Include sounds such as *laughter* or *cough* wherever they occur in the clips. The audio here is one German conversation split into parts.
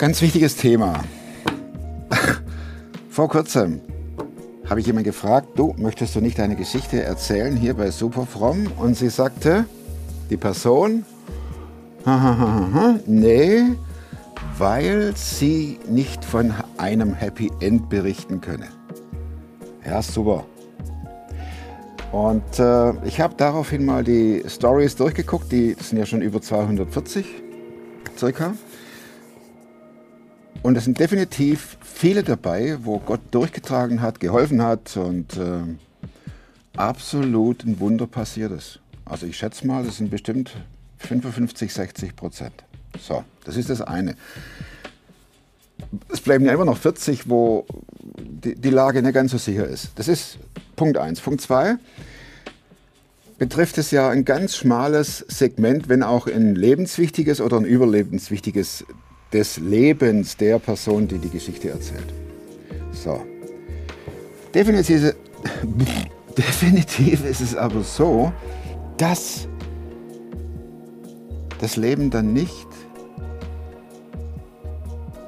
Ganz wichtiges Thema. Vor kurzem habe ich jemand gefragt, du, möchtest du nicht deine Geschichte erzählen hier bei Superfromm? Und sie sagte, die Person, *laughs* nee, weil sie nicht von einem Happy End berichten könne. Ja, super. Und äh, ich habe daraufhin mal die Stories durchgeguckt, die sind ja schon über 240 circa. Und es sind definitiv viele dabei, wo Gott durchgetragen hat, geholfen hat und äh, absolut ein Wunder passiert ist. Also ich schätze mal, das sind bestimmt 55, 60 Prozent. So, das ist das eine. Es bleiben ja immer noch 40, wo die, die Lage nicht ganz so sicher ist. Das ist Punkt 1. Punkt 2 betrifft es ja ein ganz schmales Segment, wenn auch ein lebenswichtiges oder ein überlebenswichtiges des Lebens der Person, die die Geschichte erzählt. So. Definitiv, *laughs* definitiv ist es aber so, dass das Leben dann nicht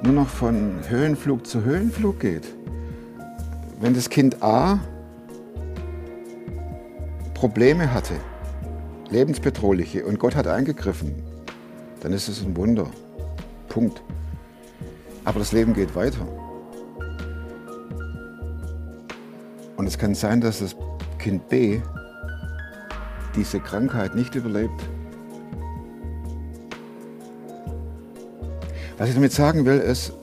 nur noch von Höhenflug zu Höhenflug geht. Wenn das Kind A Probleme hatte, lebensbedrohliche, und Gott hat eingegriffen, dann ist es ein Wunder. Punkt. Aber das Leben geht weiter. Und es kann sein, dass das Kind B diese Krankheit nicht überlebt. Was ich damit sagen will, ist,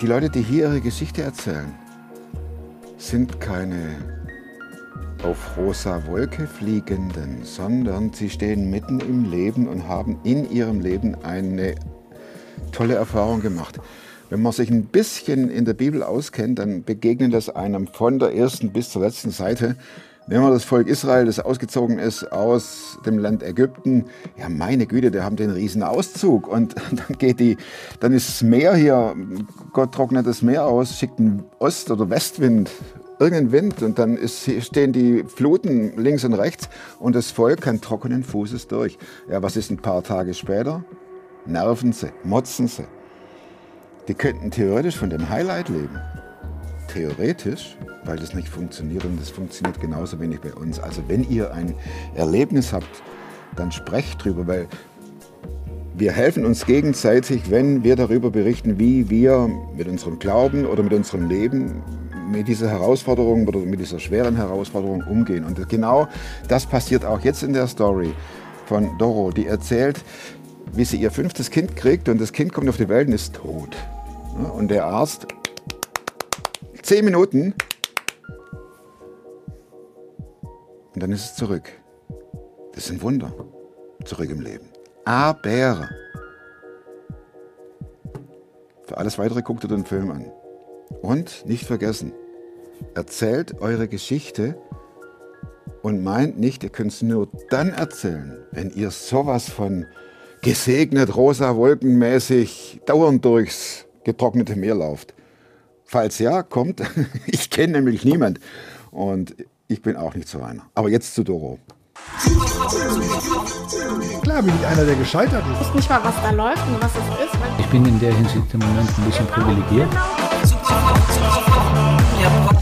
die Leute, die hier ihre Geschichte erzählen, sind keine auf rosa Wolke fliegenden, sondern sie stehen mitten im Leben und haben in ihrem Leben eine tolle Erfahrung gemacht. Wenn man sich ein bisschen in der Bibel auskennt, dann begegnet das einem von der ersten bis zur letzten Seite Nehmen wir das Volk Israel, das ausgezogen ist aus dem Land Ägypten. Ja, meine Güte, die haben den riesen Auszug. Und *laughs* dann geht die, dann ist das Meer hier, Gott trocknet das Meer aus, schickt einen Ost- oder Westwind, irgendeinen Wind und dann ist, stehen die Fluten links und rechts und das Volk kann trockenen Fußes durch. Ja, was ist ein paar Tage später? Nerven sie, motzen sie. Die könnten theoretisch von dem Highlight leben. Theoretisch, weil das nicht funktioniert und das funktioniert genauso wenig bei uns. Also wenn ihr ein Erlebnis habt, dann sprecht drüber, weil wir helfen uns gegenseitig, wenn wir darüber berichten, wie wir mit unserem Glauben oder mit unserem Leben mit dieser Herausforderung oder mit dieser schweren Herausforderung umgehen. Und genau das passiert auch jetzt in der Story von Doro, die erzählt, wie sie ihr fünftes Kind kriegt und das Kind kommt auf die Welt und ist tot. Und der Arzt, zehn Minuten, und dann ist es zurück. Das ist ein Wunder. Zurück im Leben. Aber für alles Weitere guckt ihr den Film an. Und nicht vergessen, erzählt eure Geschichte und meint nicht, ihr könnt es nur dann erzählen, wenn ihr sowas von gesegnet, rosa wolkenmäßig dauernd durchs getrocknete Meer lauft. Falls ja, kommt. *laughs* Ich kenne nämlich niemand und ich bin auch nicht so einer. Aber jetzt zu Doro. Klar bin ich einer, der gescheitert ist. Ich weiß nicht mal, was da läuft und was es ist. Ich bin in der Hinsicht im Moment ein bisschen privilegiert. Der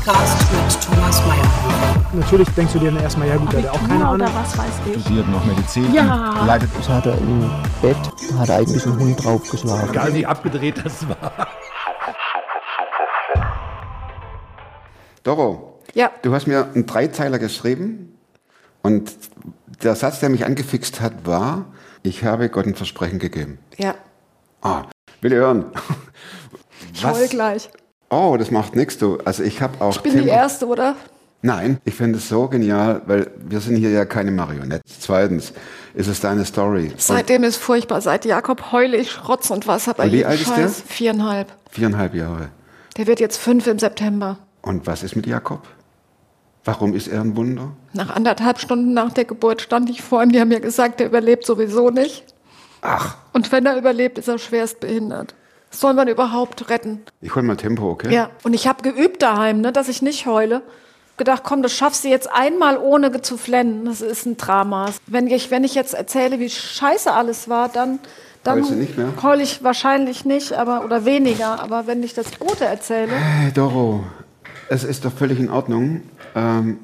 Podcast mit Thomas Mayer. Natürlich denkst du dir dann erstmal, ja gut, der hat auch keine Ahnung. Was weiß ich. Studiert noch Medizin. Ja. Leidet Ich hatte im Bett, hat eigentlich ein Hund draufgeschlagen. Egal wie abgedreht das war. Doro, Ja. du hast mir einen Dreizeiler geschrieben und der Satz, der mich angefixt hat, war, ich habe Gott ein Versprechen gegeben. Ja. Ah, will ihr hören? Voll gleich. Oh, das macht nichts, du. Also ich habe auch... Ich bin die Erste, oder? Nein, ich finde es so genial, weil wir sind hier ja keine Marionetten. Zweitens ist es deine Story. Seitdem ist furchtbar. Seit Jakob heule ich Rotz und Wasser bei Und wie alt ist der? Viereinhalb. Und viereinhalb Jahre. Der wird jetzt fünf im September. Und was ist mit Jakob? Warum ist er ein Wunder? Nach anderthalb Stunden nach der Geburt stand ich vor ihm. Die haben mir gesagt, der überlebt sowieso nicht. Ach, Und wenn er überlebt, ist er schwerst behindert. Soll man überhaupt retten? ich hol mal Tempo, okay? Ja. Und ich habe geübt daheim, ne, dass ich nicht heule. Gedacht, komm, das schaffst du jetzt einmal ohne zu flennen. Das ist ein Drama. Wenn ich, wenn ich jetzt erzähle, wie scheiße alles war, dann, Dann Heulst du nicht mehr? heul ich wahrscheinlich nicht, aber oder weniger. Aber wenn ich das Gute erzähle, Hey Doro, es ist doch völlig in Ordnung. Ähm,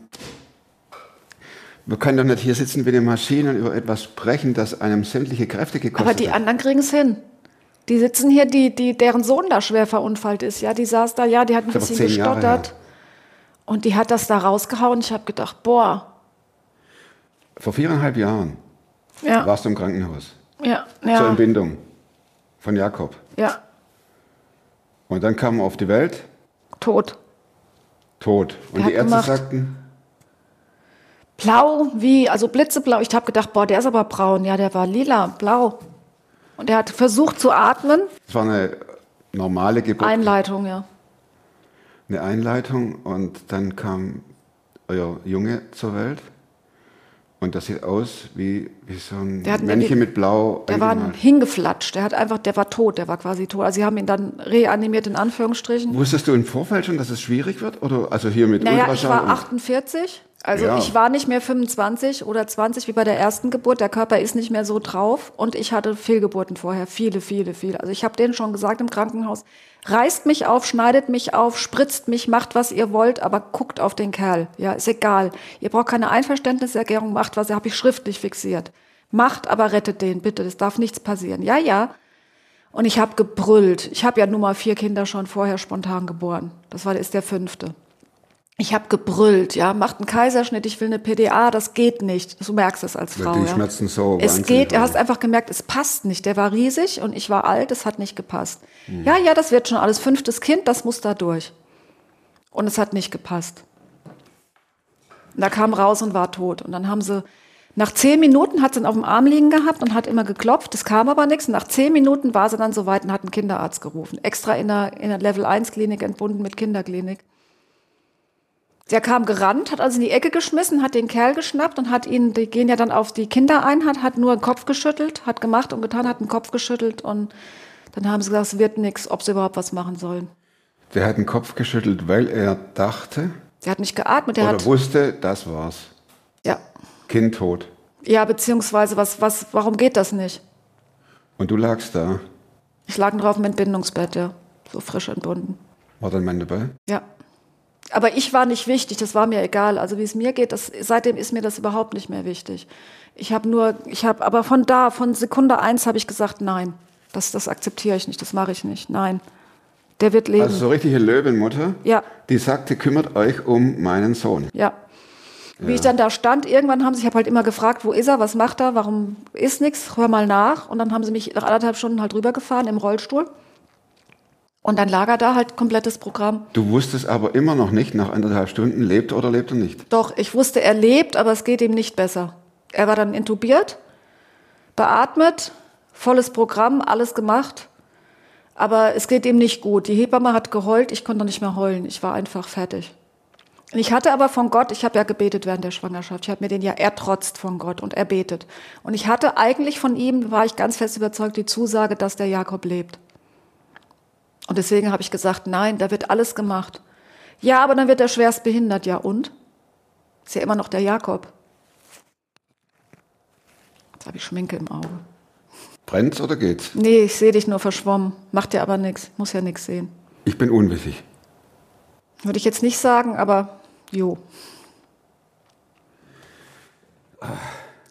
wir können doch nicht hier sitzen wie die Maschinen über etwas sprechen, das einem sämtliche Kräfte gekostet aber die hat. anderen kriegen es hin. Die sitzen hier, die, die, deren Sohn da schwer verunfallt ist, ja, die saß da, ja, die hat ein bisschen zehn Jahre gestottert. Und die hat das da rausgehauen. Ich habe gedacht, boah, Vor viereinhalb Jahren ja, warst du im Krankenhaus ja, zur ja, Entbindung von Jakob. ja, Und dann kam er auf die Welt, tot. tot. Und Wer die Ärzte gemacht? sagten, Blau, wie, also blitzeblau. Ich habe gedacht, boah, der ist aber braun. Ja, der war lila, blau. Und er hat versucht zu atmen. es war eine normale Geburt, Einleitung, ja. eine Einleitung. Und dann kam euer Junge zur Welt. Und das sieht aus wie, wie so ein Männchen mit Blau. Der war hingeflatscht. Der hat einfach, der war tot, der war quasi tot. Also sie haben ihn dann reanimiert in Anführungsstrichen. Wusstest du im Vorfeld schon, dass es schwierig wird? Oder also hier mit Naja, ich Ultraschall? war und- 48. Also Ja. ich war nicht mehr 25 oder 20 wie bei der ersten Geburt. Der Körper ist nicht mehr so drauf. Und ich hatte Fehlgeburten vorher. Viele, viele, viele. Also ich habe denen schon gesagt im Krankenhaus, reißt mich auf, schneidet mich auf, spritzt mich, macht, was ihr wollt, aber guckt auf den Kerl. Ja, ist egal. Ihr braucht keine Einverständniserklärung, macht was, habe ich schriftlich fixiert. Macht, aber rettet den, bitte. Es darf nichts passieren. Ja, ja. Und ich habe gebrüllt. Ich habe ja nun mal vier Kinder schon vorher spontan geboren. Das war, ist der fünfte. Ich habe gebrüllt, ja, macht einen Kaiserschnitt, ich will eine PDA, das geht nicht. Du merkst es als Frau. die ja. schmerzen so Es geht, du hast einfach gemerkt, es passt nicht. Der war riesig und ich war alt, es hat nicht gepasst. Ja, ja, das wird schon alles. Fünftes Kind, das muss da durch. Und es hat nicht gepasst. Und da kam raus und war tot. Und dann haben sie, nach zehn Minuten hat sie ihn auf dem Arm liegen gehabt und hat immer geklopft. Es kam aber nichts. Und nach zehn Minuten war sie dann soweit und hat einen Kinderarzt gerufen. Extra in der, in der Level 1 Klinik entbunden mit Kinderklinik. Der kam gerannt, hat also in die Ecke geschmissen, hat den Kerl geschnappt und hat ihn, die gehen ja dann auf die Kinder ein, hat, hat nur den Kopf geschüttelt, hat gemacht und getan, hat den Kopf geschüttelt und dann haben sie gesagt, es wird nichts, ob sie überhaupt was machen sollen. Der hat den Kopf geschüttelt, weil er dachte Der hat nicht geatmet, der oder hat, wusste, das war's. ja, Kind tot. ja, beziehungsweise, was, was, warum geht das nicht? Und du lagst da. Ich lag drauf im Entbindungsbett, ja, so frisch entbunden. War dein Mann dabei? Ja. Aber ich war nicht wichtig, das war mir egal. Also wie es mir geht, das, seitdem ist mir das überhaupt nicht mehr wichtig. Ich habe nur, ich habe, aber von da, von Sekunde eins habe ich gesagt, nein, das, das akzeptiere ich nicht, das mache ich nicht, nein. Der wird leben. Also so richtige Löwenmutter, Ja. die sagte, kümmert euch um meinen Sohn. Ja. Wie ich dann da stand, irgendwann haben sie, ich habe halt immer gefragt, wo ist er, was macht er, warum ist nichts, hör mal nach. Und dann haben sie mich nach anderthalb Stunden halt rübergefahren im Rollstuhl. Und dann lag er da halt komplettes Programm. Du wusstest aber immer noch nicht, nach anderthalb Stunden, lebt er oder lebt er nicht. Doch, ich wusste, er lebt, aber es geht ihm nicht besser. Er war dann intubiert, beatmet, volles Programm, alles gemacht. Aber es geht ihm nicht gut. Die Hebamme hat geheult, ich konnte nicht mehr heulen. Ich war einfach fertig. Ich hatte aber von Gott, ich habe ja gebetet während der Schwangerschaft. Ich habe mir den ja ertrotzt von Gott und erbetet. Und ich hatte eigentlich von ihm, war ich ganz fest überzeugt, die Zusage, dass der Jakob lebt. Und deswegen habe ich gesagt, nein, da wird alles gemacht. Ja, aber dann wird er schwerst behindert. Ja, und? Ist ja immer noch der Jakob. Jetzt habe ich Schminke im Auge. Brennt's oder geht's? Nee, ich sehe dich nur verschwommen. Macht ja aber nichts. Muss ja nichts sehen. Ich bin unwissig. Würde ich jetzt nicht sagen, aber jo.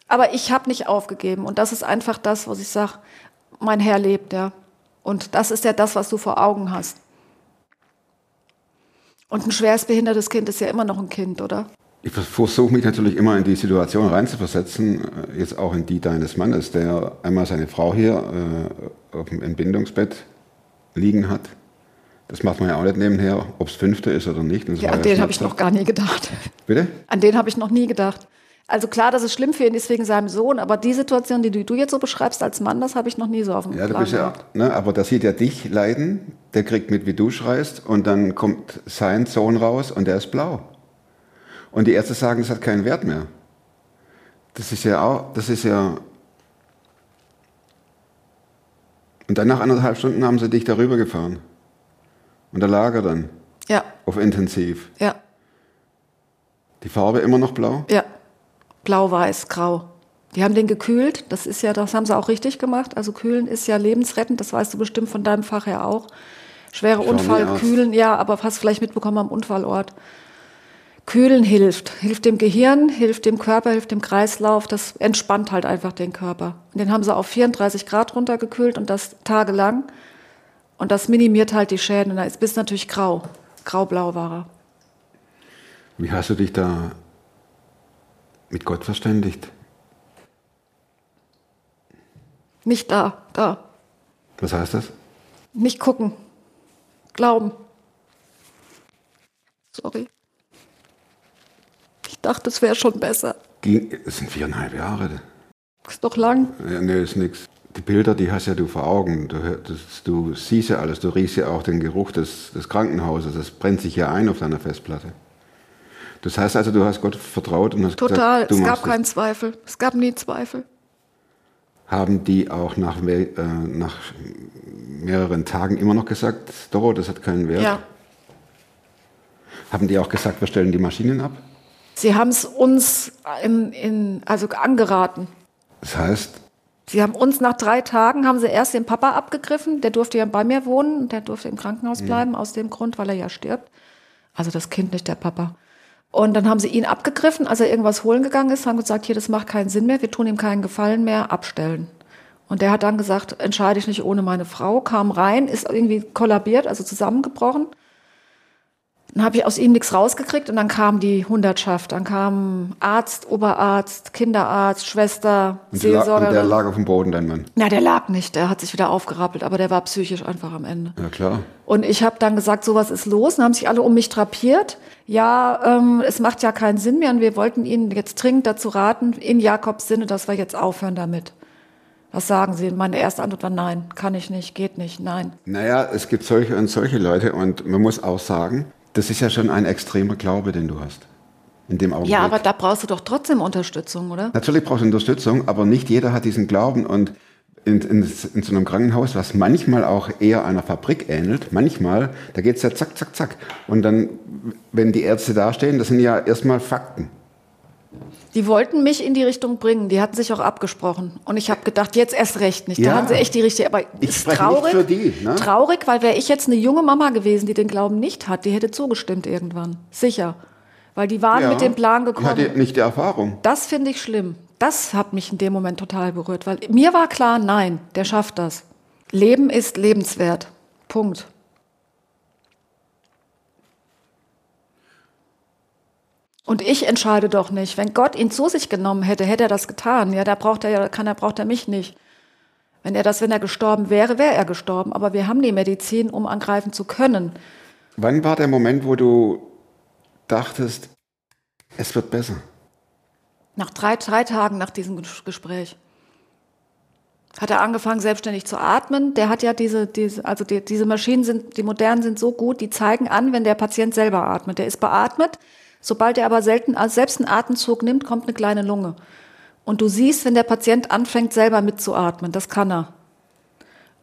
Aber ich habe nicht aufgegeben. Und das ist einfach das, was ich sage, mein Herr lebt, ja. Und das ist ja das, was du vor Augen hast. Und ein schwerstbehindertes Kind ist ja immer noch ein Kind, oder? Ich versuche mich natürlich immer in die Situation reinzuversetzen, äh, jetzt auch in die deines Mannes, der einmal seine Frau hier äh, auf dem Entbindungsbett liegen hat. Das macht man ja auch nicht nebenher, ob es fünfte ist oder nicht. Ja, an den habe ich noch gar nie gedacht. Bitte? An den habe ich noch nie gedacht. Also klar, dass es schlimm für ihn ist wegen seinem Sohn, aber die Situation, die du, jetzt so beschreibst als Mann, das habe ich noch nie so auf dem Ja, du Plan bist ja, ne, aber der sieht ja dich leiden, der kriegt mit, wie du schreist, und dann kommt sein Sohn raus und der ist blau. Und die Ärzte sagen, das hat keinen Wert mehr. Das ist ja auch, das ist ja. Und dann nach anderthalb Stunden haben sie dich darüber gefahren. Und da lag er dann Ja, auf intensiv. ja, Die Farbe immer noch blau? ja. Blau, weiß, grau. Die haben den gekühlt. Das ist ja, das haben sie auch richtig gemacht. Also kühlen ist ja lebensrettend. Das weißt du bestimmt von deinem Fach her auch. Schwere Unfall, kühlen, ja, aber hast vielleicht mitbekommen am Unfallort. Kühlen hilft. Hilft dem Gehirn, hilft dem Körper, hilft dem Kreislauf. Das entspannt halt einfach den Körper. Und den haben sie auf 34 Grad runtergekühlt und das tagelang. Und das minimiert halt die Schäden. Und da ist bis natürlich grau. Grau-blau war er. Wie hast du dich da mit Gott verständigt? Nicht da, da. Was heißt das? Nicht gucken. Glauben. Sorry. Ich dachte, es wäre schon besser. Ging, es sind viereinhalb Jahre. Ist doch lang. Ja, nee, ist nix. Die Bilder, die hast ja du vor Augen. Du, das, du siehst ja alles. Du riechst ja auch den Geruch des, des Krankenhauses. Das brennt sich ja ein auf deiner Festplatte. Das heißt also, du hast Gott vertraut und hast Total. gesagt, du es gab keinen. Zweifel. Es gab nie Zweifel. Haben die auch nach, äh, nach mehreren Tagen immer noch gesagt, Doro, das hat keinen Wert? Ja. Haben die auch gesagt, wir stellen die Maschinen ab? Sie haben es uns in, in, also angeraten. Das heißt, Sie haben uns nach drei Tagen, haben sie erst den Papa abgegriffen, der durfte ja bei mir wohnen, der durfte im Krankenhaus bleiben, aus dem Grund, weil er ja stirbt. Also das Kind, nicht der Papa. Und dann haben sie ihn abgegriffen, als er irgendwas holen gegangen ist, haben gesagt, hier, das macht keinen Sinn mehr, wir tun ihm keinen Gefallen mehr, abstellen. Und der hat dann gesagt, entscheide ich nicht ohne meine Frau, kam rein, ist irgendwie kollabiert, also zusammengebrochen. Dann habe ich aus ihm nichts rausgekriegt und dann kam die Hundertschaft. Dann kam Arzt, Oberarzt, Kinderarzt, Schwester, und, lag, und der lag auf dem Boden, dein Mann. Na, der lag nicht, der hat sich wieder aufgerappelt, aber der war psychisch einfach am Ende. Ja, klar. Und ich habe dann gesagt, sowas ist los. Dann haben sich alle um mich drapiert. Ja, ähm, es macht ja keinen Sinn mehr und wir wollten Ihnen jetzt dringend dazu raten, in Jakobs Sinne, dass wir jetzt aufhören damit. Was sagen Sie? Meine erste Antwort war nein, kann ich nicht, geht nicht, nein. Naja, es gibt solche und solche Leute und man muss auch sagen, das ist ja schon ein extremer Glaube, den du hast. In dem Augenblick. Ja, aber da brauchst du doch trotzdem Unterstützung, oder? Natürlich brauchst du Unterstützung, aber nicht jeder hat diesen Glauben und in, in, in so einem Krankenhaus, was manchmal auch eher einer Fabrik ähnelt, manchmal, da geht's ja zack, zack, zack. Und dann, wenn die Ärzte dastehen, das sind ja erstmal Fakten. Die wollten mich in die Richtung bringen, die hatten sich auch abgesprochen. Und ich habe gedacht, jetzt erst recht nicht. Ja. Da haben sie echt die richtige. Aber Ich ist traurig, nicht für die, ne? traurig, weil wäre ich jetzt eine junge Mama gewesen, die den Glauben nicht hat, die hätte zugestimmt irgendwann. Sicher. Weil die waren Ja. mit dem Plan gekommen. hatte nicht die Erfahrung. Das finde ich schlimm. Das hat mich in dem Moment total berührt, weil mir war klar, nein, der schafft das. Leben ist lebenswert. Punkt. Und ich entscheide doch nicht. Wenn Gott ihn zu sich genommen hätte, hätte er das getan. Ja, da braucht er ja, kann er, braucht er mich nicht. Wenn er das, wenn er gestorben wäre, wäre er gestorben. Aber wir haben die Medizin, um angreifen zu können. Wann war der Moment, wo du dachtest, es wird besser? Nach drei, drei Tagen nach diesem Ges- Gespräch hat er angefangen, selbstständig zu atmen. Der hat ja diese, diese also die, diese Maschinen sind, die modernen sind so gut, die zeigen an, wenn der Patient selber atmet. Der ist beatmet. Sobald er aber selten, also selbst einen Atemzug nimmt, kommt eine kleine Lunge. Und du siehst, wenn der Patient anfängt, selber mitzuatmen. Das kann er.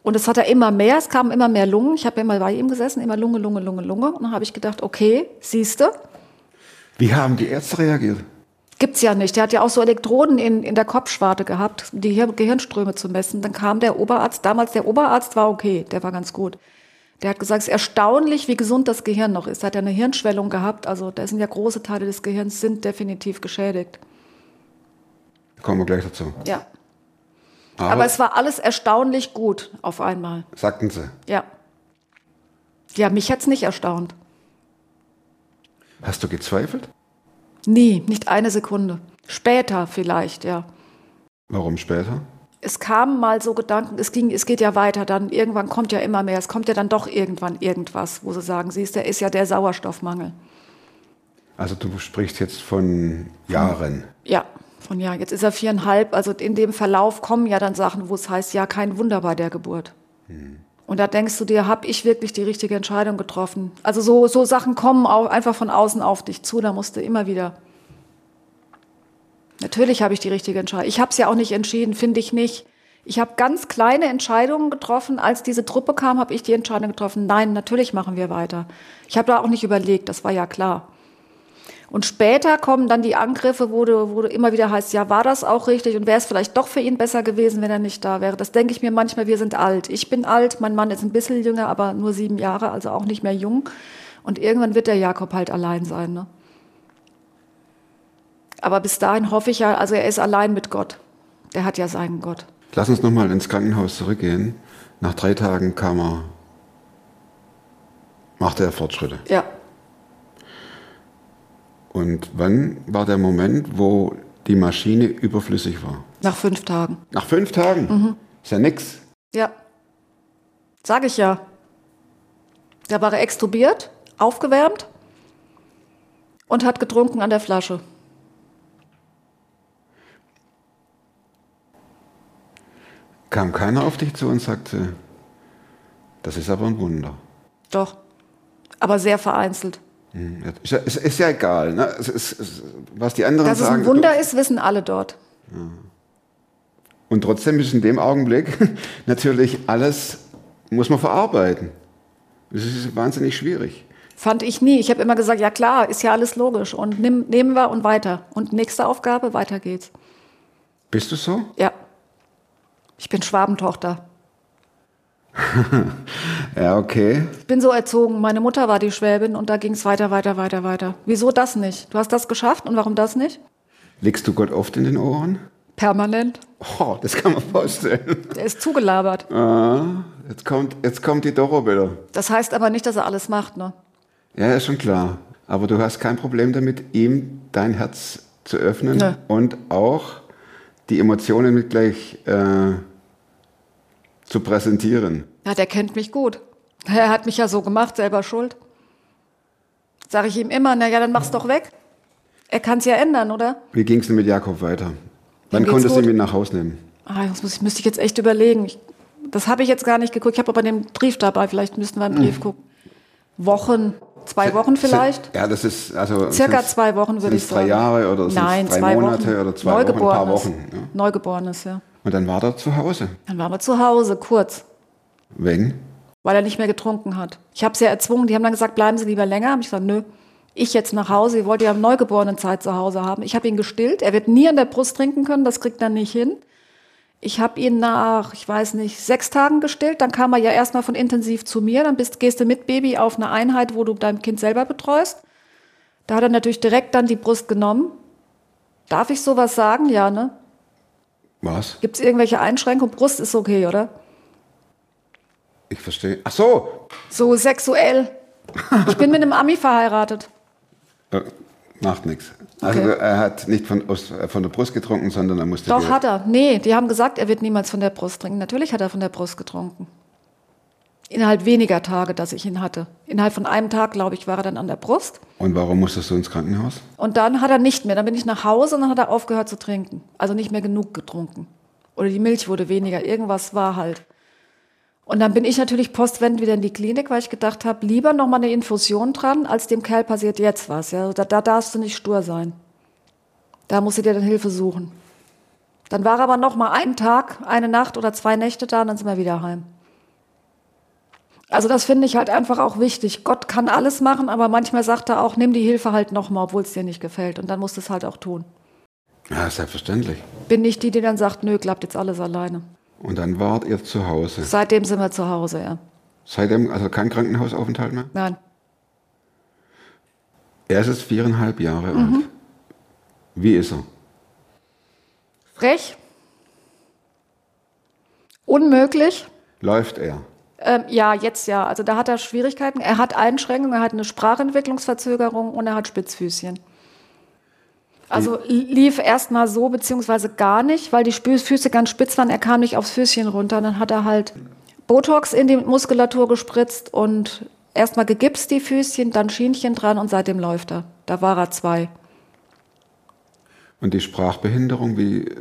Und es hat er immer mehr, es kamen immer mehr Lungen. Ich habe immer bei ihm gesessen, immer Lunge, Lunge, Lunge, Lunge. Und dann habe ich gedacht, okay, siehste, Wie haben die Ärzte reagiert? Gibt's ja nicht. Der hat ja auch so Elektroden in, in der Kopfschwarte gehabt, die Hir Gehirnströme zu messen. Dann kam der Oberarzt, damals der Oberarzt war okay, der war ganz gut. Der hat gesagt, es ist erstaunlich, wie gesund das Gehirn noch ist. Er hat ja eine Hirnschwellung gehabt, also da sind ja große Teile des Gehirns sind definitiv geschädigt. Kommen wir gleich dazu. Ja. Aber, Aber es war alles erstaunlich gut auf einmal. sagten sie. Ja. Ja, mich hat's nicht erstaunt. Hast du gezweifelt? Nie, nicht eine Sekunde. Später vielleicht, ja. Warum später? Es kamen mal so Gedanken, es ging, es geht ja weiter, dann irgendwann kommt ja immer mehr, es kommt ja dann doch irgendwann irgendwas, wo sie sagen, siehst, der ist ja der Sauerstoffmangel. Also du sprichst jetzt von Jahren. Ja, von ja, jetzt ist er viereinhalb, also in dem Verlauf kommen ja dann Sachen, wo es heißt, ja, kein Wunder bei der Geburt. Und da denkst du dir, habe ich wirklich die richtige Entscheidung getroffen? Also so, so Sachen kommen auch einfach von außen auf dich zu, da musst du immer wieder. Natürlich habe ich die richtige Entscheidung. Ich habe es ja auch nicht entschieden, finde ich nicht. Ich habe ganz kleine Entscheidungen getroffen. Als diese Truppe kam, habe ich die Entscheidung getroffen, nein, natürlich machen wir weiter. Ich habe da auch nicht überlegt, das war ja klar. Und später kommen dann die Angriffe, wo du, wo du immer wieder heißt, ja, war das auch richtig und wäre es vielleicht doch für ihn besser gewesen, wenn er nicht da wäre. Das denke ich mir manchmal, wir sind alt. Ich bin alt, mein Mann ist ein bisschen jünger, aber nur sieben Jahre, also auch nicht mehr jung. Und irgendwann wird der Jakob halt allein sein. Ne? Aber bis dahin hoffe ich ja, also er ist allein mit Gott. Der hat ja seinen Gott. Lass uns nochmal ins Krankenhaus zurückgehen. Nach drei Tagen kam er, machte er Fortschritte. Ja. Und wann war der Moment, wo die Maschine überflüssig war? Nach fünf Tagen. Nach fünf Tagen? Ist ja nix. Ja. Sag ich ja. Da war er extubiert, aufgewärmt und hat getrunken an der Flasche. Kam keiner auf dich zu und sagte, das ist aber ein Wunder. Doch. Aber sehr vereinzelt. Hm, Ist ja, ist, ist ja egal, ne? es es, was die anderen Dass es sagen. ein Wunder ist, wissen alle dort. Und trotzdem ist in dem Augenblick *laughs* natürlich alles, muss man verarbeiten. Das ist wahnsinnig schwierig. Fand ich nie. Ich habe immer gesagt, ja klar, ist ja alles logisch. Und nimm, nehmen wir und weiter. Und nächste Aufgabe, weiter geht's. Bist du so? Ja. Ich bin Schwabentochter. *laughs* Ja, okay. Ich bin so erzogen. Meine Mutter war die Schwäbin und da ging's weiter, weiter, weiter, weiter. Wieso das nicht? Du hast das geschafft und warum das nicht? Legst du Gott oft in den Ohren? Permanent. Oh, das kann man vorstellen. Der ist zugelabert. Ah, jetzt, kommt, jetzt kommt die Doro wieder. Das heißt aber nicht, dass er alles macht, ne? Ja, ist schon klar. Aber du hast kein Problem damit, ihm dein Herz zu öffnen Nö. und auch die Emotionen mit gleich äh, zu präsentieren. Ja, der kennt mich gut. Er hat mich ja so gemacht, selber schuld. Sag ich ihm immer, na ja, dann mach's doch weg. Er kann's ja ändern, oder? Wie ging es denn mit Jakob weiter? Wann konntest du ihn mit nach Hause nehmen? Ah, das muss ich, müsste ich jetzt echt überlegen. Ich, das habe ich jetzt gar nicht geguckt. Ich habe aber den Brief dabei. Vielleicht müssten wir einen Brief gucken. Wochen, zwei Wochen vielleicht? Ja, das ist also Circa zwei Wochen würde ich sagen. drei Jahre oder Nein, zwei Monate Wochen. oder zwei Wochen, ein paar. Wochen. Ja. Neugeborenes, ja. Und dann war er zu Hause. Dann waren wir zu Hause, kurz, Wegen? weil er nicht mehr getrunken hat. Ich habe sie ja erzwungen. Die haben dann gesagt, bleiben Sie lieber länger. Hab ich gesagt, nö. Ich jetzt nach Hause. Ihr wollt ja am Neugeborenen Zeit zu Hause haben. Ich habe ihn gestillt. Er wird nie an der Brust trinken können. Das kriegt er nicht hin. Ich habe ihn nach, ich weiß nicht, sechs Tagen gestillt. Dann kam er ja erstmal von intensiv zu mir. Dann bist, gehst du mit Baby auf eine Einheit, wo du dein Kind selber betreust. Da hat er natürlich direkt dann die Brust genommen. Darf ich sowas sagen? Ja, ne? Was? Gibt es irgendwelche Einschränkungen? Brust ist okay, oder? Ich verstehe. Ach so. So sexuell. Ich bin mit einem Ami verheiratet. Äh, macht nichts. Also Okay. er hat nicht von, aus, äh, von der Brust getrunken, sondern er musste. Doch, hat er. Nee, die haben gesagt, er wird niemals von der Brust trinken. Natürlich hat er von der Brust getrunken. Innerhalb weniger Tage, dass ich ihn hatte. Innerhalb von einem Tag, glaube ich, war er dann an der Brust. Und warum musstest du ins Krankenhaus? Und dann hat er nicht mehr. Dann bin ich nach Hause und dann hat er aufgehört zu trinken. Also nicht mehr genug getrunken. Oder die Milch wurde weniger. Irgendwas war halt. Und dann bin ich natürlich postwendend wieder in die Klinik, weil ich gedacht habe, lieber noch mal eine Infusion dran, als dem Kerl passiert jetzt was. Ja, da, da darfst du nicht stur sein. Da musst du dir dann Hilfe suchen. Dann war er aber noch mal einen Tag, eine Nacht oder zwei Nächte da und dann sind wir wieder heim. Also das finde ich halt einfach auch wichtig. Gott kann alles machen, aber manchmal sagt er auch, nimm die Hilfe halt noch mal, obwohl es dir nicht gefällt. Und dann musst du es halt auch tun. Ja, selbstverständlich. Bin nicht die, die dann sagt, nö, klappt jetzt alles alleine. Und dann wart ihr zu Hause. Seitdem sind wir zu Hause, ja. Seitdem also kein Krankenhausaufenthalt mehr? Nein. Er ist jetzt viereinhalb Jahre Mhm. alt. Wie ist er? Frech. Unmöglich. Läuft er? Ähm, ja, jetzt ja. Also da hat er Schwierigkeiten. Er hat Einschränkungen, er hat eine Sprachentwicklungsverzögerung und er hat Spitzfüßchen. Also lief erst mal so, beziehungsweise gar nicht, weil die Füße ganz spitz waren. Er kam nicht aufs Füßchen runter. Dann hat er halt Botox in die Muskulatur gespritzt und erst mal gegipst die Füßchen, dann Schienchen dran und seitdem läuft er. Da war er zwei. Und die Sprachbehinderung, wie äh,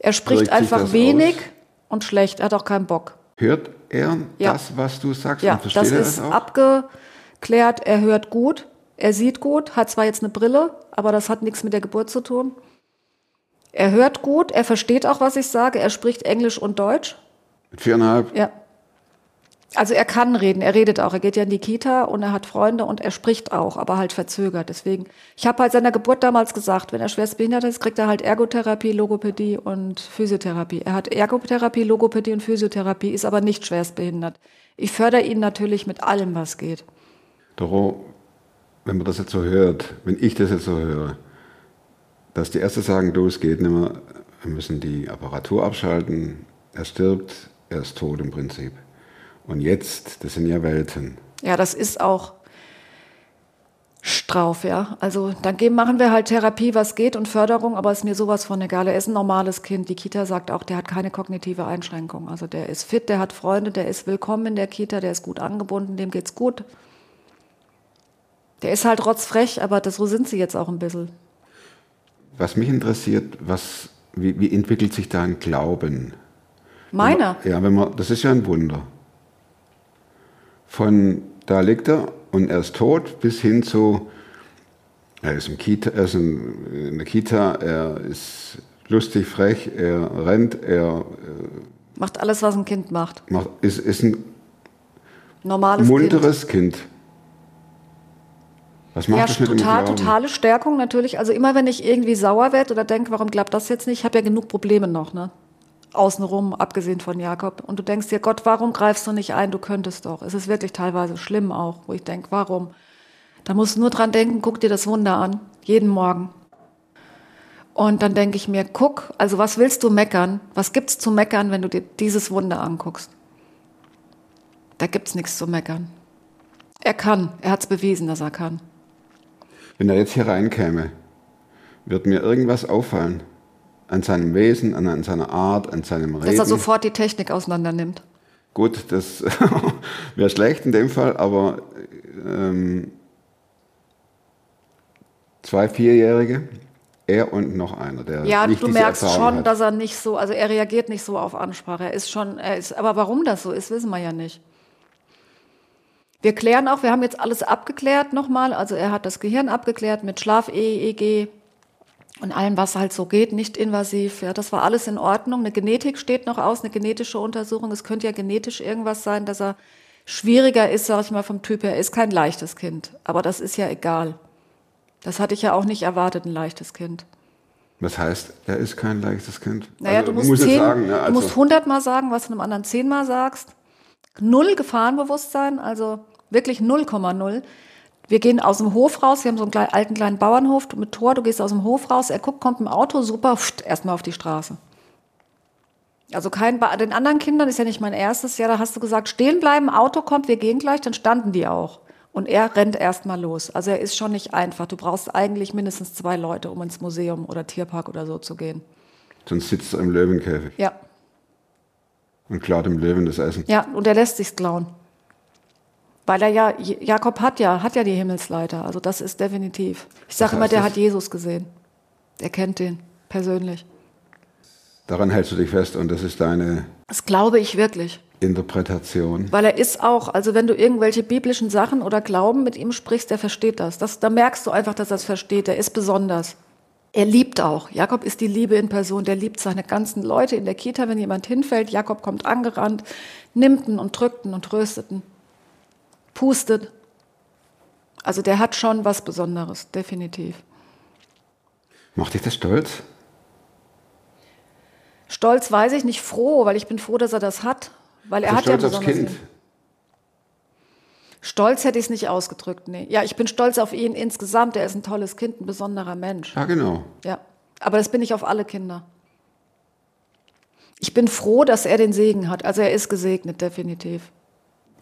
Er spricht einfach wenig aus? und schlecht. Er hat auch keinen Bock. Hört er Ja. das, was du sagst? Ja, versteht das er ist das auch? abgeklärt. Er hört gut, er sieht gut, hat zwar jetzt eine Brille, aber das hat nichts mit der Geburt zu tun. Er hört gut, er versteht auch, was ich sage. Er spricht Englisch und Deutsch. Mit viereinhalb? Ja. Also er kann reden, er redet auch. Er geht ja in die Kita und er hat Freunde und er spricht auch, aber halt verzögert. Deswegen, ich habe halt seiner Geburt damals gesagt, wenn er schwerstbehindert ist, kriegt er halt Ergotherapie, Logopädie und Physiotherapie. Er hat Ergotherapie, Logopädie und Physiotherapie, ist aber nicht schwerstbehindert. Ich fördere ihn natürlich mit allem, was geht. Doro, wenn man das jetzt so hört, wenn ich das jetzt so höre, dass die Ärzte sagen, du, es geht nicht mehr, wir müssen die Apparatur abschalten, er stirbt, er ist tot im Prinzip. Und jetzt, das sind ja Welten. Ja, das ist auch Strauf, ja. Also dann geben, machen wir halt Therapie, was geht und Förderung, aber ist mir sowas von egal. Er ist ein normales Kind. Die Kita sagt auch, der hat keine kognitive Einschränkung. Also der ist fit, der hat Freunde, der ist willkommen in der Kita, der ist gut angebunden, dem geht's gut. Der ist halt rotzfrech, aber das, so sind sie jetzt auch ein bisschen. Was mich interessiert, was, wie, wie entwickelt sich da ein Glauben? Meiner? Ja, wenn man, das ist ja ein Wunder. Von da liegt er und er ist tot bis hin zu, er ist, im Kita, er ist in, der Kita, er ist lustig, frech, er rennt, er äh, Macht alles, was ein Kind macht. macht, ist, ist ein Normales Kind. munteres kind. Was macht Ja, das mit dem total, Glauben? totale Stärkung natürlich. Also immer wenn ich irgendwie sauer werde oder denke, warum klappt das jetzt nicht, ich habe ja genug Probleme noch, ne? Außenrum, abgesehen von Jakob. Und du denkst dir, Gott, warum greifst du nicht ein? Du könntest doch. Es ist wirklich teilweise schlimm auch, wo ich denke, warum? Da musst du nur dran denken, guck dir das Wunder an, jeden Morgen. Und dann denke ich mir, guck, also was willst du meckern? Was gibt's zu meckern, wenn du dir dieses Wunder anguckst? Da gibt's nichts zu meckern. Er kann, er hat's bewiesen, dass er kann. Wenn er jetzt hier reinkäme, wird mir irgendwas auffallen. An seinem Wesen, an, an seiner Art, an seinem Reden. Dass er sofort die Technik auseinander nimmt. Gut, das *laughs* wäre schlecht in dem Fall, aber ähm, zwei Vierjährige, er und noch einer, der Ja, nicht du merkst Erfahrung schon, hat. dass er nicht so, also er reagiert nicht so auf Ansprache. Er ist schon, er ist, aber warum das so ist, wissen wir ja nicht. Wir klären auch, wir haben jetzt alles abgeklärt nochmal. Also er hat das Gehirn abgeklärt mit Schlaf-EEG und allem, was halt so geht, nicht invasiv. Ja, das war alles in Ordnung. Eine Genetik steht noch aus, eine genetische Untersuchung. Es könnte ja genetisch irgendwas sein, dass er schwieriger ist, sag ich mal, vom Typ her. Er ist kein leichtes Kind. Aber das ist ja egal. Das hatte ich ja auch nicht erwartet, ein leichtes Kind. Was heißt, er ist kein leichtes Kind? Naja, Also, du musst, muss jetzt zehn, sagen, ne, du also, musst hundertmal sagen, was du einem anderen zehnmal sagst. Null Gefahrenbewusstsein, also wirklich 0,0. Wir gehen aus dem Hof raus, wir haben so einen kleinen, alten kleinen Bauernhof mit Tor, du gehst aus dem Hof raus, er guckt, kommt ein Auto, super, pft, erstmal auf die Straße. Also kein, bei den anderen Kindern ist ja nicht mein erstes Jahr, da hast du gesagt, stehen bleiben, Auto kommt, wir gehen gleich, dann standen die auch. Und er rennt erstmal los. Also er ist schon nicht einfach. Du brauchst eigentlich mindestens zwei Leute, um ins Museum oder Tierpark oder so zu gehen. sonst sitzt er im Löwenkäfig Ja, und klaut dem Löwen das Essen. Ja, und er lässt sich's klauen. Weil er ja, Jakob hat ja, hat ja die Himmelsleiter. Also das ist definitiv. Ich sage immer, der hat Jesus gesehen. Der kennt den persönlich. Daran hältst du dich fest und das ist deine Das glaube ich wirklich. Interpretation. Weil er ist auch, also wenn du irgendwelche biblischen Sachen oder Glauben mit ihm sprichst, der versteht das. das da merkst du einfach, dass er es versteht. Er ist besonders. Er liebt auch. Jakob ist die Liebe in Person. Der liebt seine ganzen Leute in der Kita. Wenn jemand hinfällt, Jakob kommt angerannt, nimmt ihn und drückt ihn und tröstet ihn. Pustet. Also der hat schon was Besonderes, definitiv. Macht dich das stolz? Stolz weiß ich nicht, froh, weil ich bin froh, dass er das hat. Weil er Bist hat du ja stolz aufs Kind? Stolz hätte ich es nicht ausgedrückt, nee. Ja, ich bin stolz auf ihn insgesamt. Er ist ein tolles Kind, ein besonderer Mensch. Ja, genau. Ja, aber das bin ich auf alle Kinder. Ich bin froh, dass er den Segen hat. Also er ist gesegnet, definitiv.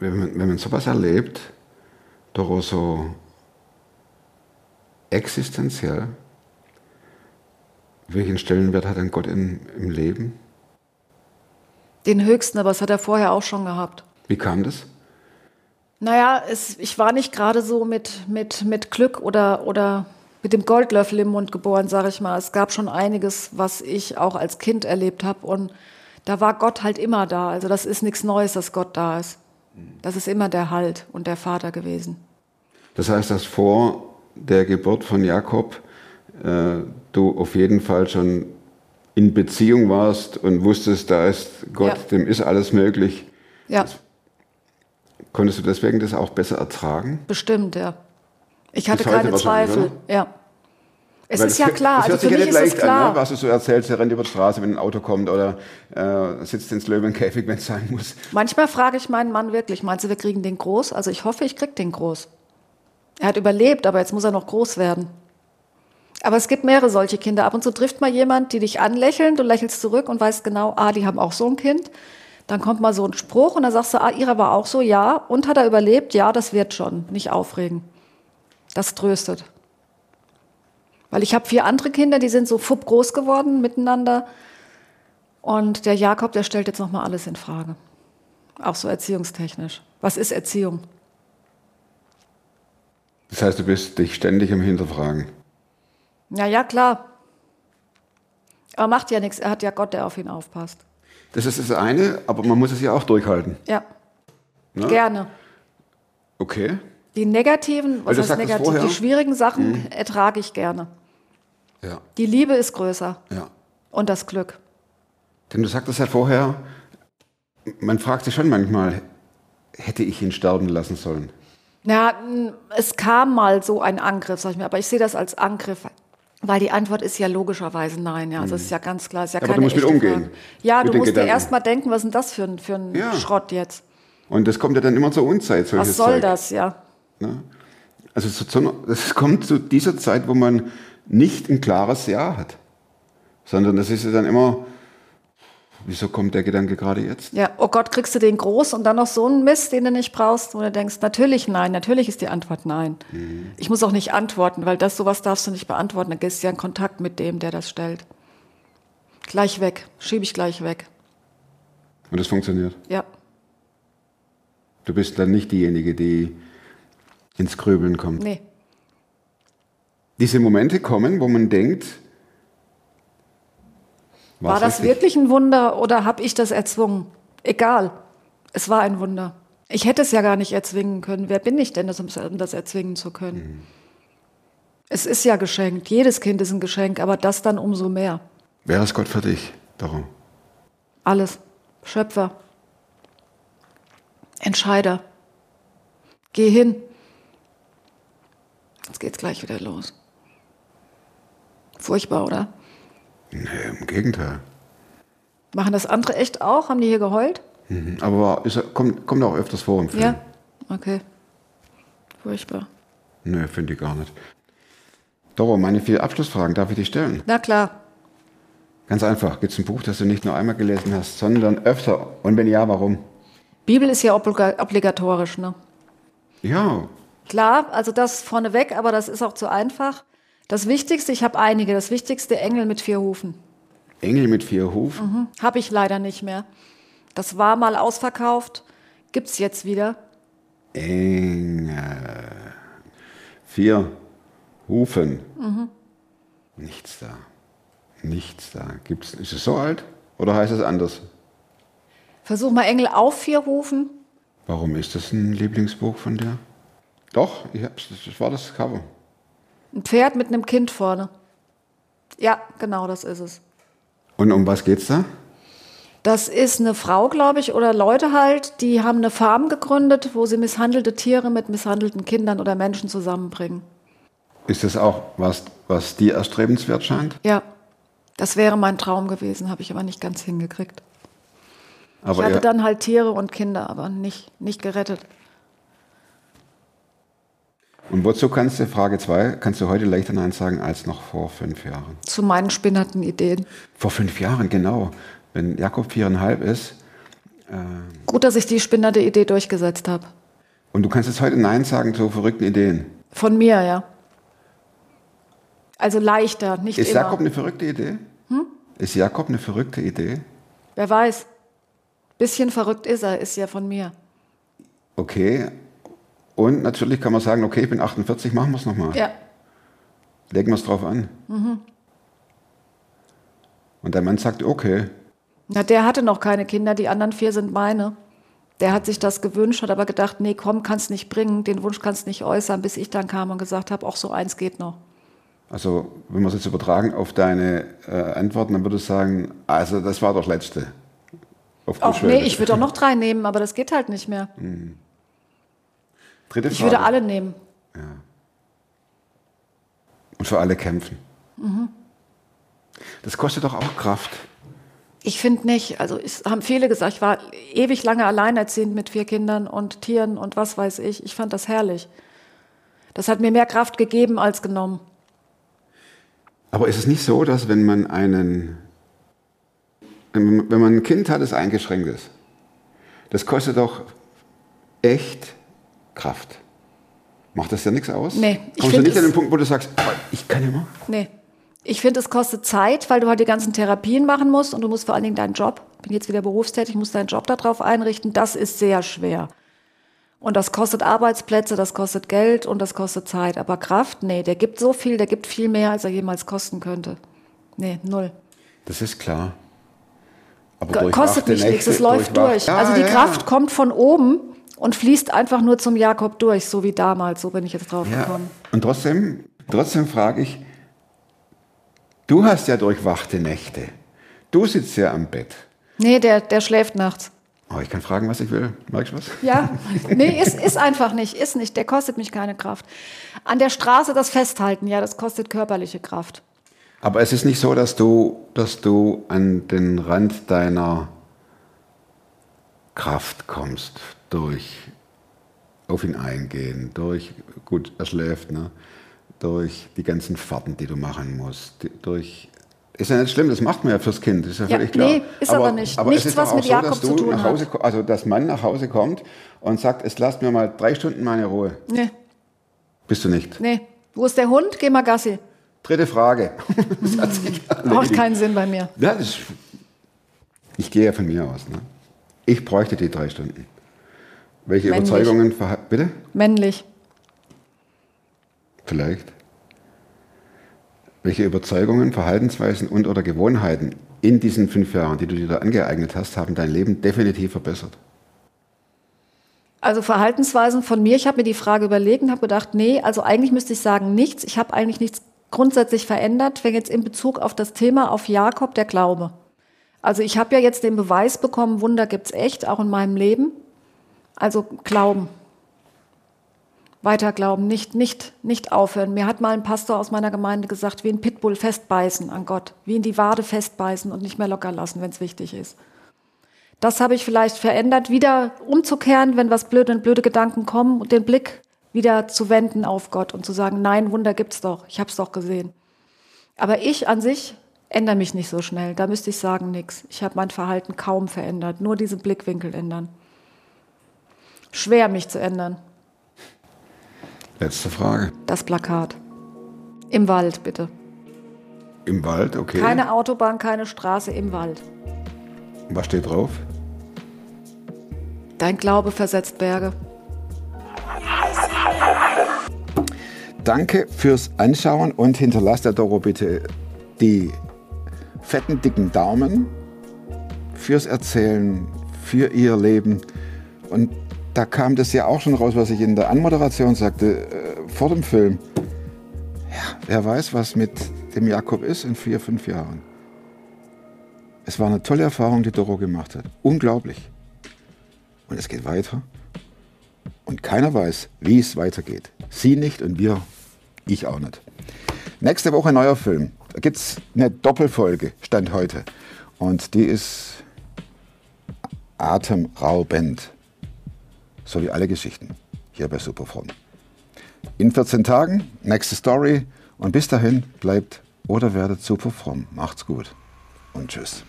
Wenn man, wenn man sowas erlebt, doch auch so existenziell, welchen Stellenwert hat denn Gott in, im Leben? Den höchsten, aber das hat er vorher auch schon gehabt. Wie kam das? Naja, es, ich war nicht gerade so mit, mit, mit Glück oder, oder mit dem Goldlöffel im Mund geboren, sage ich mal. Es gab schon einiges, was ich auch als Kind erlebt habe. Und da war Gott halt immer da. Also das ist nichts Neues, dass Gott da ist. Das ist immer der Halt und der Vater gewesen. Das heißt, dass vor der Geburt von Jakob äh, du auf jeden Fall schon in Beziehung warst und wusstest, da ist Gott, Ja. dem ist alles möglich. Ja, Konntest du deswegen das auch besser ertragen? Bestimmt, ja. Ich hatte keine Zweifel. Ja. Es Weil ist ja klar, Das hört also sich für ja nicht es leicht an, ne? was du so erzählst. Er rennt über die Straße, wenn ein Auto kommt oder äh, sitzt ins Löwenkäfig, wenn es sein muss. Manchmal frage ich meinen Mann wirklich, meinst du, wir kriegen den groß? Also ich hoffe, ich krieg den groß. Er hat überlebt, aber jetzt muss er noch groß werden. Aber es gibt mehrere solche Kinder. Ab und zu trifft mal jemand, die dich anlächeln, du lächelst zurück und weißt genau, ah, die haben auch so ein Kind. Dann kommt mal so ein Spruch und dann sagst du, ah, ihrer war auch so, ja. Und hat er überlebt? Ja, das wird schon. Nicht aufregen. Das tröstet. Weil ich habe vier andere Kinder, die sind so fupp groß geworden miteinander. Und der Jakob, der stellt jetzt nochmal alles in Frage. Auch so erziehungstechnisch. Was ist Erziehung? Das heißt, du bist dich ständig im Hinterfragen. Ja, ja, klar. Aber macht ja nichts. Er hat ja Gott, der auf ihn aufpasst. Das ist das eine, aber man muss es ja auch durchhalten. Ja, Ne? gerne. Okay. Die negativen, was heißt negativ? vorher- Mhm. Die schwierigen Sachen ertrage ich gerne. Ja, Die Liebe ist größer ja. und das Glück. Denn du sagtest ja vorher, man fragt sich schon manchmal, hätte ich ihn sterben lassen sollen? Ja, es kam mal so ein Angriff, sag ich mir, aber ich sehe das als Angriff, weil die Antwort ist ja logischerweise nein. Ja, also es ist ja ganz klar, es ist ja Mhm. Aber du keine musst mit umgehen, Frage. Ja, mit du musst dir Gedanken. erst mal denken, was ist denn das für ein, für ein Ja. Schrott jetzt? Und das kommt ja dann immer zur Unzeit, Was soll Zeug. das, ja? Also zu, zu, einer- das kommt zu dieser Zeit, wo man nicht ein klares Ja hat. Sondern das ist ja dann immer, wieso kommt der Gedanke gerade jetzt? Ja, oh Gott, kriegst du den groß und dann noch so einen Mist, den du nicht brauchst, wo du denkst, natürlich nein, natürlich ist die Antwort nein. Mhm. Ich muss auch nicht antworten, weil das sowas darfst du nicht beantworten. Dann gehst du ja in Kontakt mit dem, der das stellt. Gleich weg, schiebe ich gleich weg. Und das funktioniert. Ja, Du bist dann nicht diejenige, die ins Grübeln kommt. nee. Diese Momente kommen, wo man denkt, War das richtig? wirklich ein Wunder oder habe ich das erzwungen? Egal, es war ein Wunder. Ich hätte es ja gar nicht erzwingen können. Wer bin ich denn, das- um das erzwingen zu können? Mhm. Es ist ja geschenkt. Jedes Kind ist ein Geschenk, aber das dann umso mehr. Wer ist Gott für dich? Darum. Alles. Schöpfer. Entscheider. Geh hin. Jetzt geht's gleich wieder los. Furchtbar, oder? Nee, im Gegenteil. Machen das andere echt auch? Haben die hier geheult? Mhm. Aber ist, kommt, kommt auch öfters vor im Film. Ja? Okay. Furchtbar. Nö, finde ich gar nicht. Doro, meine vier Abschlussfragen, darf ich die stellen? Na klar. Ganz einfach. Gibt es ein Buch, das du nicht nur einmal gelesen hast, sondern öfter? Und wenn ja, warum? Bibel ist ja obliga obligatorisch, ne? Ja, Klar, also das vorneweg, aber das ist auch zu einfach. Das Wichtigste, ich habe einige, das Wichtigste Engel mit vier Hufen. Engel mit vier Hufen. Habe ich leider nicht mehr. Das war mal ausverkauft, gibt's jetzt wieder. Engel. Vier Hufen. Nichts da. Nichts da. Gibt's, ist es so alt? Oder heißt es anders? Versuch mal Engel auf vier Hufen. Warum ist das ein Lieblingsbuch von dir? Doch, ich hab's, das war das Cover. Ein Pferd mit einem Kind vorne. Ja, genau, das ist es. Und um was geht's da? Das ist eine Frau, glaube ich, oder Leute halt, die haben eine Farm gegründet, wo sie misshandelte Tiere mit misshandelten Kindern oder Menschen zusammenbringen. Ist das auch was, was dir erstrebenswert scheint? Ja, das wäre mein Traum gewesen, habe ich aber nicht ganz hingekriegt. Aber ich hatte dann halt Tiere und Kinder, aber nicht, nicht gerettet. Und wozu kannst du, Frage 2, kannst du heute leichter Nein sagen als noch vor fünf Jahren? Zu meinen spinnerten Ideen. Vor fünf Jahren, genau. Wenn Jakob viereinhalb ist Gut, dass ich die spinnerte Idee durchgesetzt habe. und du kannst jetzt heute Nein sagen zu verrückten Ideen. Von mir, ja. Also leichter, nicht Ist immer. Jakob eine verrückte Idee? Ist Jakob eine verrückte Idee? Wer weiß. Bisschen verrückt ist er, ist ja von mir. Okay. Und natürlich kann man sagen, okay, ich bin 48, machen wir es nochmal. Ja. Legen wir es drauf an. Und der Mann sagt, okay. Na, der hatte noch keine Kinder, die anderen vier sind meine. Der hat sich das gewünscht, hat aber gedacht, nee, komm, kannst nicht bringen, den Wunsch kannst nicht äußern, bis ich dann kam und gesagt habe, auch so eins geht noch. Also, wenn wir es jetzt übertragen auf deine äh, Antworten, dann würde ich sagen, also das war das Letzte. Auf gut nee, ich würde auch noch *laughs* drei nehmen, aber das geht halt nicht mehr. Dritte Ich Frage. würde alle nehmen. Und für alle kämpfen. Das kostet doch auch Kraft. Ich finde nicht. Also es haben viele gesagt, ich war ewig lange alleinerziehend mit vier Kindern und Tieren und was weiß ich. Ich fand das herrlich. Das hat mir mehr Kraft gegeben als genommen. Aber ist es nicht so, dass wenn man einen, wenn wenn man ein Kind hat, das eingeschränkt ist, das kostet doch echt Kraft. Macht das ja nichts aus? Nee, ich Kommst du nicht an den Punkt, wo du sagst, oh, ich kann immer? Nee. Ich finde, es kostet Zeit, weil du halt die ganzen Therapien machen musst und du musst vor allen Dingen deinen Job, bin jetzt wieder berufstätig, musst deinen Job darauf einrichten. Das ist sehr schwer. Und das kostet Arbeitsplätze, das kostet Geld und das kostet Zeit. Aber Kraft, nee, der gibt so viel, der gibt viel mehr, als er jemals kosten könnte. Nee, null. Das ist klar. Aber Kostet mich nichts, es läuft durch. Ja, also die ja, Kraft kommt von oben und fließt einfach nur zum Jakob durch, so wie damals. So bin ich jetzt drauf Ja. gekommen. Und trotzdem, trotzdem frage ich, du hast ja durchwachte Nächte. Du sitzt ja am Bett. Nee, der, der schläft nachts. Aber ich kann fragen, was ich will. Merkst du was? Ja, *laughs* nee, ist, ist einfach nicht, ist nicht. Der kostet mich keine Kraft. An der Straße das Festhalten, ja, das kostet körperliche Kraft. Aber es ist nicht so, dass du, dass du an den Rand deiner Kraft kommst durch auf ihn eingehen, durch, gut, er schläft, ne? durch die ganzen Fahrten, die du machen musst, durch, ist ja nicht schlimm, das macht man ja fürs Kind, ist ja Ja, völlig klar. nee, ist aber nicht. Aber Nichts, es ist was mit so, Jakob dass zu du tun nach hat. Hause, ko- also dass Mann nach Hause kommt und sagt, es lasst mir mal drei Stunden meine Ruhe. Nee, Bist du nicht. nee. Wo ist der Hund? Geh mal Gassi. Dritte Frage. *laughs* Das hat sich Macht keinen Sinn bei mir. Ja, das, ich gehe ja von mir aus. Ne? Ich bräuchte die drei Stunden. Welche Männlich. Überzeugungen, verha- bitte? Männlich. Vielleicht. Welche Überzeugungen, Verhaltensweisen und oder Gewohnheiten in diesen fünf Jahren, die du dir da angeeignet hast, haben dein Leben definitiv verbessert? Also Verhaltensweisen von mir, ich habe mir die Frage überlegt und habe gedacht, nee, also eigentlich müsste ich sagen nichts. Ich habe eigentlich nichts grundsätzlich verändert, wenn jetzt in Bezug auf das Thema auf Jakob der Glaube. Also ich habe ja jetzt den Beweis bekommen, Wunder gibt's echt, auch in meinem Leben. Also Glauben. Weiter glauben, nicht, nicht, nicht aufhören. Mir hat mal ein Pastor aus meiner Gemeinde gesagt, wie ein Pitbull festbeißen an Gott, wie in die Wade festbeißen und nicht mehr locker lassen, wenn es wichtig ist. Das habe ich vielleicht verändert, wieder umzukehren, wenn was blöde, blöde Gedanken kommen und den Blick wieder zu wenden auf Gott und zu sagen, nein, Wunder gibt's doch, ich habe es doch gesehen. Aber ich an sich ändere mich nicht so schnell. Da müsste ich sagen, nix. Ich habe mein Verhalten kaum verändert, nur diesen Blickwinkel ändern. Schwer, mich zu ändern. Letzte Frage. Das Plakat. Im Wald, bitte. Im Wald, okay. Keine Autobahn, keine Straße, im Wald. Was steht drauf? Dein Glaube versetzt Berge. Danke fürs Anschauen und hinterlasst der Doro bitte die fetten, dicken Daumen fürs Erzählen, für ihr Leben. Und da kam das ja auch schon raus, was ich in der Anmoderation sagte, äh, vor dem Film. Ja, wer weiß, was mit dem Jakob ist in vier, fünf Jahren. Es war eine tolle Erfahrung, die Doro gemacht hat. Unglaublich. Und es geht weiter. Und keiner weiß, wie es weitergeht. Sie nicht und wir, ich auch nicht. Nächste Woche neuer Film. Da gibt es eine Doppelfolge, Stand heute. Und die ist atemraubend. So wie alle Geschichten hier bei Superfront. In 14 Tagen, nächste Story. Und bis dahin bleibt oder werdet super fromm. Macht's gut und tschüss.